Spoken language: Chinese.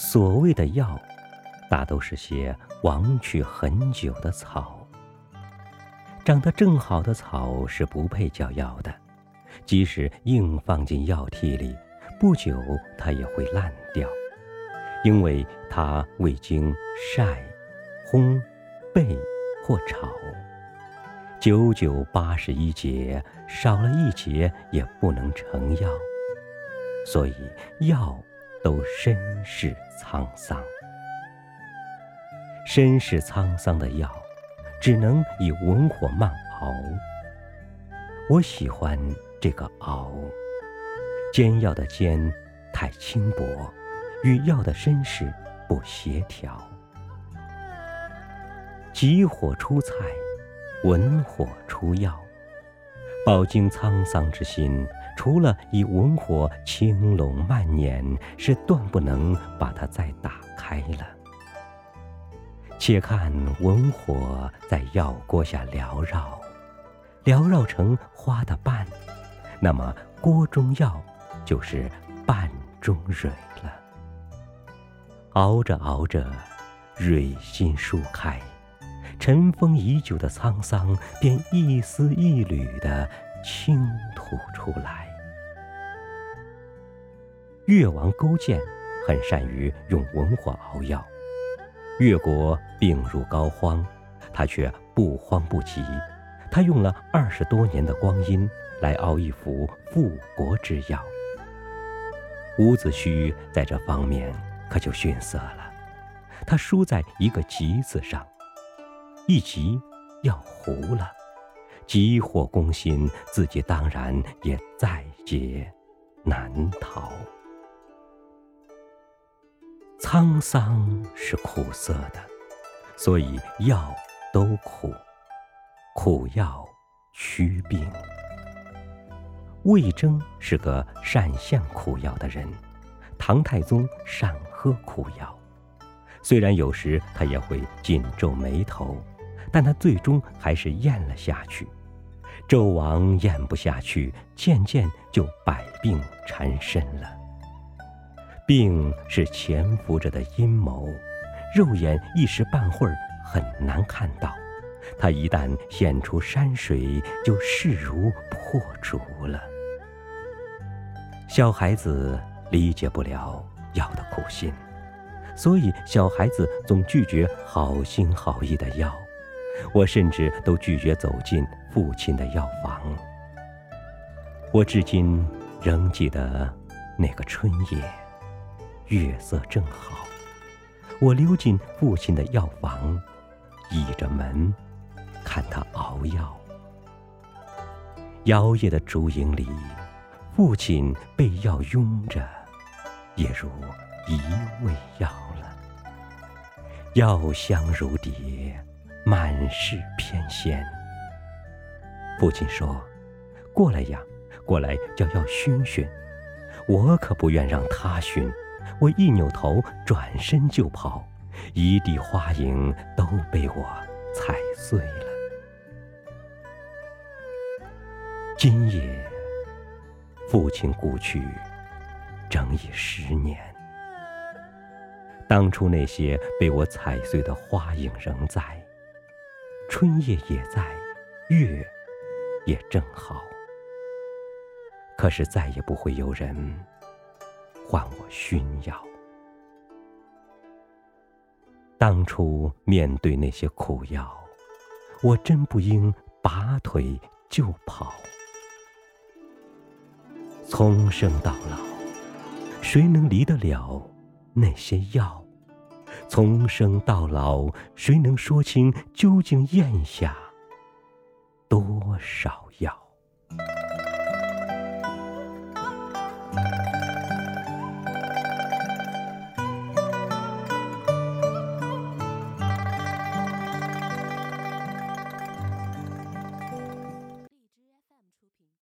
所谓的药，大都是些亡去很久的草。长得正好的草是不配叫药的，即使硬放进药屉里，不久它也会烂掉，因为它未经晒、烘、焙或炒。九九八十一节，少了一节也不能成药，所以药都身世沧桑。身世沧桑的药。只能以文火慢熬。我喜欢这个熬，煎药的煎太轻薄，与药的身世不协调。急火出菜，文火出药。饱经沧桑之心，除了以文火轻拢慢捻，是断不能把它再打开了。且看文火在药锅下缭绕，缭绕成花的瓣，那么锅中药就是瓣中蕊了。熬着熬着，蕊心舒开，尘封已久的沧桑便一丝一缕的倾吐出来。越王勾践很善于用文火熬药。越国病入膏肓，他却不慌不急。他用了二十多年的光阴来熬一副复国之药。伍子胥在这方面可就逊色了，他输在一个“急”字上，一急要糊了，急火攻心，自己当然也在劫难逃。沧桑是苦涩的，所以药都苦。苦药祛病。魏征是个善献苦药的人，唐太宗善喝苦药。虽然有时他也会紧皱眉头，但他最终还是咽了下去。纣王咽不下去，渐渐就百病缠身了。病是潜伏着的阴谋，肉眼一时半会儿很难看到。它一旦现出山水，就势如破竹了。小孩子理解不了药的苦心，所以小孩子总拒绝好心好意的药。我甚至都拒绝走进父亲的药房。我至今仍记得那个春夜。月色正好，我溜进父亲的药房，倚着门看他熬药。摇曳的烛影里，父亲被药拥着，也如一味药了。药香如蝶，满是偏跹。父亲说：“过来呀，过来叫药熏熏。”我可不愿让他熏。我一扭头，转身就跑，一地花影都被我踩碎了。今夜，父亲故去，整已十年。当初那些被我踩碎的花影仍在，春夜也在，月也正好。可是再也不会有人。换我熏药。当初面对那些苦药，我真不应拔腿就跑。从生到老，谁能离得了那些药？从生到老，谁能说清究竟咽下多少？